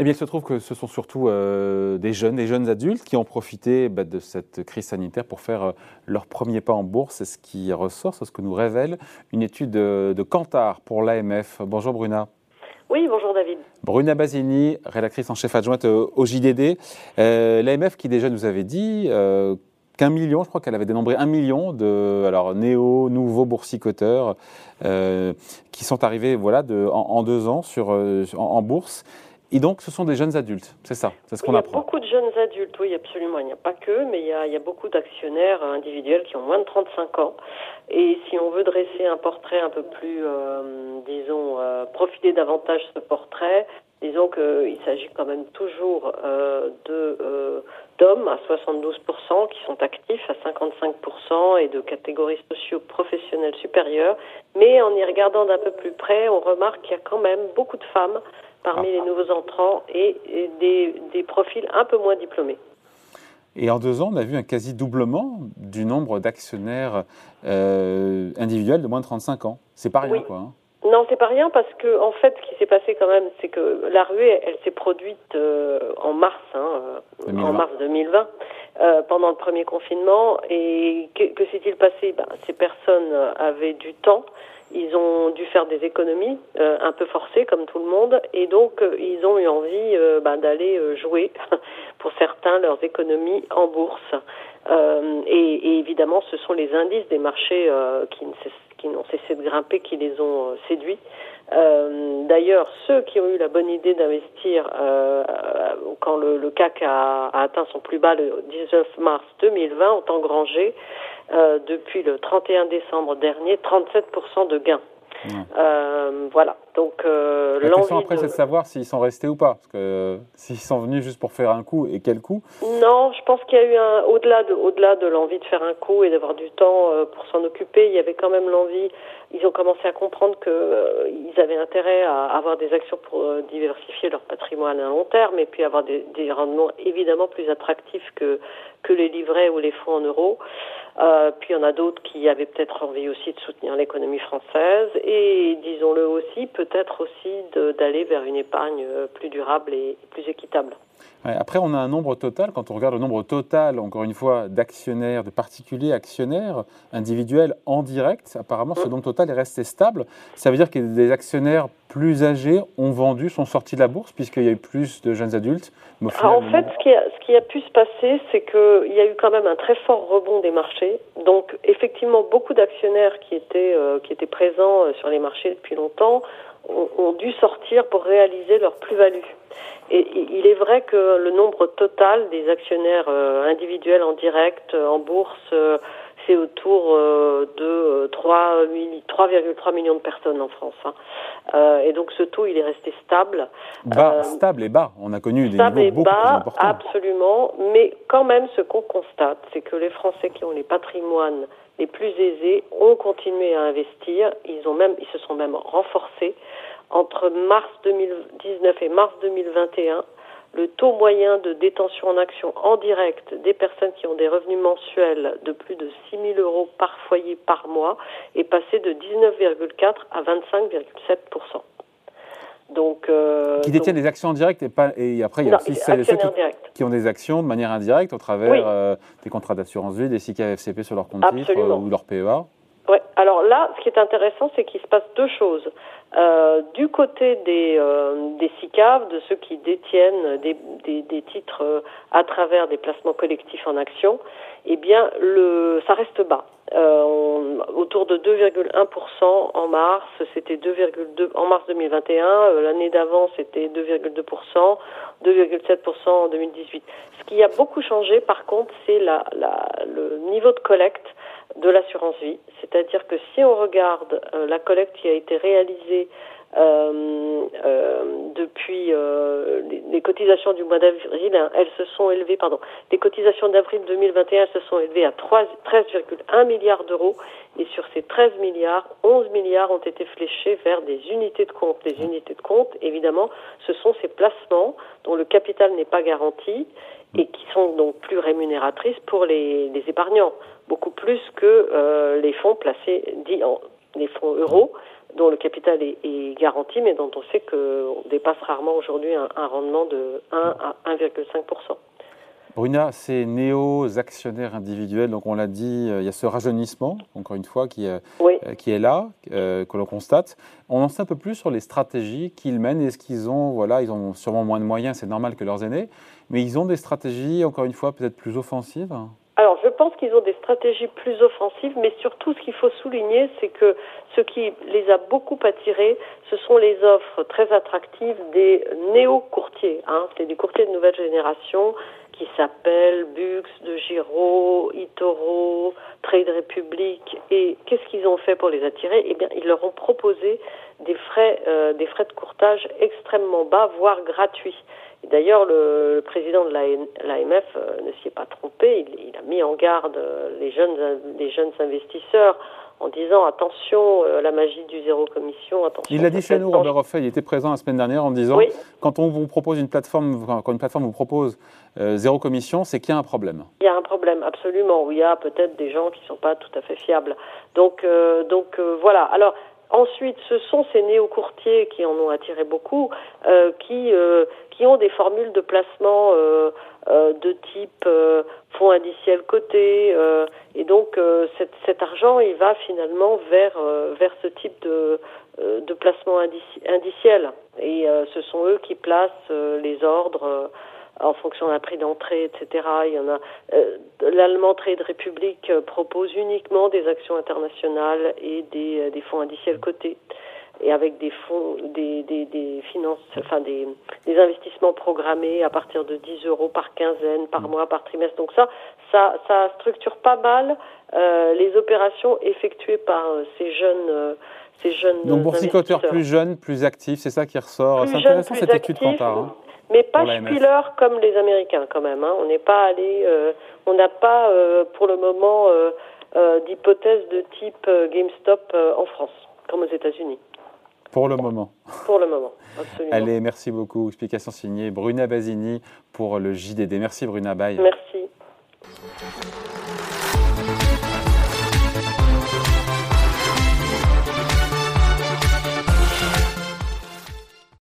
eh bien, il se trouve que ce sont surtout euh, des jeunes, des jeunes adultes qui ont profité bah, de cette crise sanitaire pour faire euh, leur premier pas en bourse. C'est ce qui ressort, c'est ce que nous révèle une étude de, de Kantar pour l'AMF. Bonjour Bruna. Oui, bonjour David. Bruna Basini, rédactrice en chef adjointe au JDD. Euh, L'AMF qui déjà nous avait dit qu'un million, je crois qu'elle avait dénombré un million de alors, néo, nouveaux boursicoteurs qui sont arrivés voilà, de, en, deux ans sur, en bourse. Et donc, ce sont des jeunes adultes, c'est ça, c'est ce qu'on apprend. Il y a beaucoup de jeunes adultes, oui, absolument. Il n'y a pas que, mais il y a, il y a beaucoup d'actionnaires individuels qui ont moins de 35 ans. Et si on veut dresser un portrait un peu plus, euh, disons, euh, profiter davantage de ce portrait, disons qu'il s'agit quand même toujours euh, de euh, d'hommes à 72% qui sont actifs, à 55% et de catégories socio-professionnelles supérieures. Mais en y regardant d'un peu plus près, on remarque qu'il y a quand même beaucoup de femmes parmi les nouveaux entrants et, des, profils un peu moins diplômés. Et en deux ans, on a vu un quasi-doublement du nombre d'actionnaires euh, individuels de moins de 35 ans. C'est pas rien, quoi. Hein. Non, c'est pas rien parce que en fait, ce qui s'est passé quand même, c'est que la ruée, elle, s'est produite euh, en mars, hein, euh, en mars 2020, pendant le premier confinement. Et que, s'est-il passé? Ben, Ces personnes avaient du temps ils ont dû faire des économies euh, un peu forcées comme tout le monde et donc euh, ils ont eu envie euh, bah, d'aller jouer pour certains leurs économies en bourse. Et, évidemment ce sont les indices des marchés qui, n'ont cessé de grimper qui les ont séduits. D'ailleurs, ceux qui ont eu la bonne idée d'investir quand le, CAC a, atteint son plus bas le 19 mars 2020 ont engrangé euh, depuis le 31 décembre dernier 37% de gains. Euh, voilà. Donc euh, la question après, c'est de savoir s'ils sont restés ou pas, parce que s'ils sont venus juste pour faire un coup et quel coup Non, je pense qu'il y a eu un au-delà de au-delà de l'envie de faire un coup et d'avoir du temps pour s'en occuper, il y avait quand même l'envie. Ils ont commencé à comprendre qu'ils avaient intérêt à avoir des actions pour diversifier leur patrimoine à long terme et puis avoir des, des rendements évidemment plus attractifs que que les livrets ou les fonds en euros. Euh, puis il y en a d'autres qui avaient peut-être envie aussi de soutenir l'économie française et, disons-le aussi, peut-être aussi d'aller vers une épargne euh, plus durable et plus équitable. Après, on a un nombre total, quand on regarde le nombre total, encore une fois, d'actionnaires, de particuliers actionnaires individuels en direct, apparemment ce mmh. nombre total est resté stable. Ça veut dire que des actionnaires plus âgés ont vendu, sont sortis de la bourse, puisqu'il y a eu plus de jeunes adultes. en fait, ce qui, a, ce qui a pu se passer, c'est qu'il y a eu quand même un très fort rebond des marchés donc effectivement, beaucoup d'actionnaires qui étaient euh, qui étaient présents euh, sur les marchés depuis longtemps ont, dû sortir pour réaliser leur plus-value. Et, il est vrai que le nombre total des actionnaires euh, individuels en direct en bourse c'est autour de 3,3 millions de personnes en France. Hein. et donc ce taux, il est resté stable. Bas, stable et bas. On a connu des niveaux beaucoup bas, plus importants. Absolument. Mais quand même, ce qu'on constate, c'est que les Français qui ont les patrimoines les plus aisés ont continué à investir. Ils, ont même, ils se sont même renforcés. Entre mars 2019 et mars 2021, le taux moyen de détention en action en direct des personnes qui ont des revenus mensuels de plus de 6 000 euros par foyer par mois est passé de 19,4 à 25,7 donc, euh, qui détiennent des actions en direct et, pas, et après il y a aussi ceux, qui, ont des actions de manière indirecte au travers euh, des contrats d'assurance vie, des CKFCP sur leur compte titre euh, ou leur PEA. Ouais. Alors là, ce qui est intéressant, c'est qu'il se passe deux choses. Euh, du côté des, euh, de ceux qui détiennent des, titres euh, à travers des placements collectifs en actions, eh bien, le, ça reste bas. Euh, autour de 2,1% en mars, c'était 2,2 en mars 2021. Euh, l'année d'avant, c'était 2,2%, 2,7% en 2018. Ce qui a beaucoup changé, par contre, c'est la, la, le niveau de collecte de l'assurance vie. C'est-à-dire que si on regarde euh, la collecte qui a été réalisée euh, euh, depuis les, cotisations du mois d'avril, hein, elles se sont élevées, pardon, les cotisations d'avril 2021 elles se sont élevées à 13,1 milliards d'euros et sur ces 13 milliards, 11 milliards ont été fléchés vers des unités de compte. Les unités de compte, évidemment, ce sont ces placements dont le capital n'est pas garanti et qui sont donc plus rémunératrices pour les épargnants, beaucoup plus que euh, les fonds placés, dits en, les fonds euros, dont le capital est, garanti, mais dont on sait qu'on dépasse rarement aujourd'hui un, un, rendement de 1 à 1,5% Bruna, ces néo-actionnaires individuels, donc on l'a dit, euh, il y a ce rajeunissement, encore une fois, qui, euh, qui est là, que l'on constate. On en sait un peu plus sur les stratégies qu'ils mènent. Est-ce qu'ils ont, voilà, ils ont sûrement moins de moyens, c'est normal que leurs aînés, mais ils ont des stratégies, encore une fois, peut-être plus offensives? Alors, je pense qu'ils ont des stratégies plus offensives, mais surtout, ce qu'il faut souligner, c'est que ce qui les a beaucoup attirés, ce sont les offres très attractives des néo-courtiers. Hein. C'est des courtiers de nouvelle génération qui s'appellent Bux, De Giro, Itoro, Trade Republic. Et qu'est-ce qu'ils ont fait pour les attirer? Eh bien, ils leur ont proposé des frais, euh, des frais de courtage extrêmement bas, voire gratuits. D'ailleurs, le, président de l'AMF euh, ne s'y est pas mis en garde euh, les jeunes, les jeunes investisseurs en disant attention, euh, la magie du zéro commission, attention. Il l'a dit chez nous, Robert Hoffet, il était présent la semaine dernière en disant quand on vous propose une plateforme, quand une plateforme vous propose zéro commission, c'est qu'il y a un problème. Il y a un problème, absolument, où il y a peut-être des gens qui ne sont pas tout à fait fiables. Donc, donc voilà. Alors, Ensuite, ce sont ces néo-courtiers qui en ont attiré beaucoup, euh, qui, euh, qui ont des formules de placement euh, de type fonds indiciels cotés. et donc, cet, cet, argent, il va finalement vers, vers ce type de, placement indiciel. Et ce sont eux qui placent les ordres en fonction d'un prix d'entrée, etc. Il. Euh, L'allemand Trade Republic euh, propose uniquement des actions internationales et des, euh, des fonds indiciels cotés et avec des fonds, des, des, des finances, enfin des, des investissements programmés à partir de 10 euros par quinzaine, par mois, par trimestre. Donc ça, ça, ça structure pas mal euh, les opérations effectuées par ces jeunes. ces jeunes Donc boursicoteurs plus jeunes, plus actifs, c'est ça qui ressort. C'est intéressant cette étude Kantar. Hein mais pas spiller comme les Américains quand même. Hein. On n'est pas allé, euh, on n'a pas euh, pour le moment euh, d'hypothèse de type GameStop en France, comme aux États-Unis. Pour le moment. Pour le moment, absolument. Allez, merci beaucoup. Explication signée Bruna Basini pour le JDD. Merci Bruna, bye. Merci.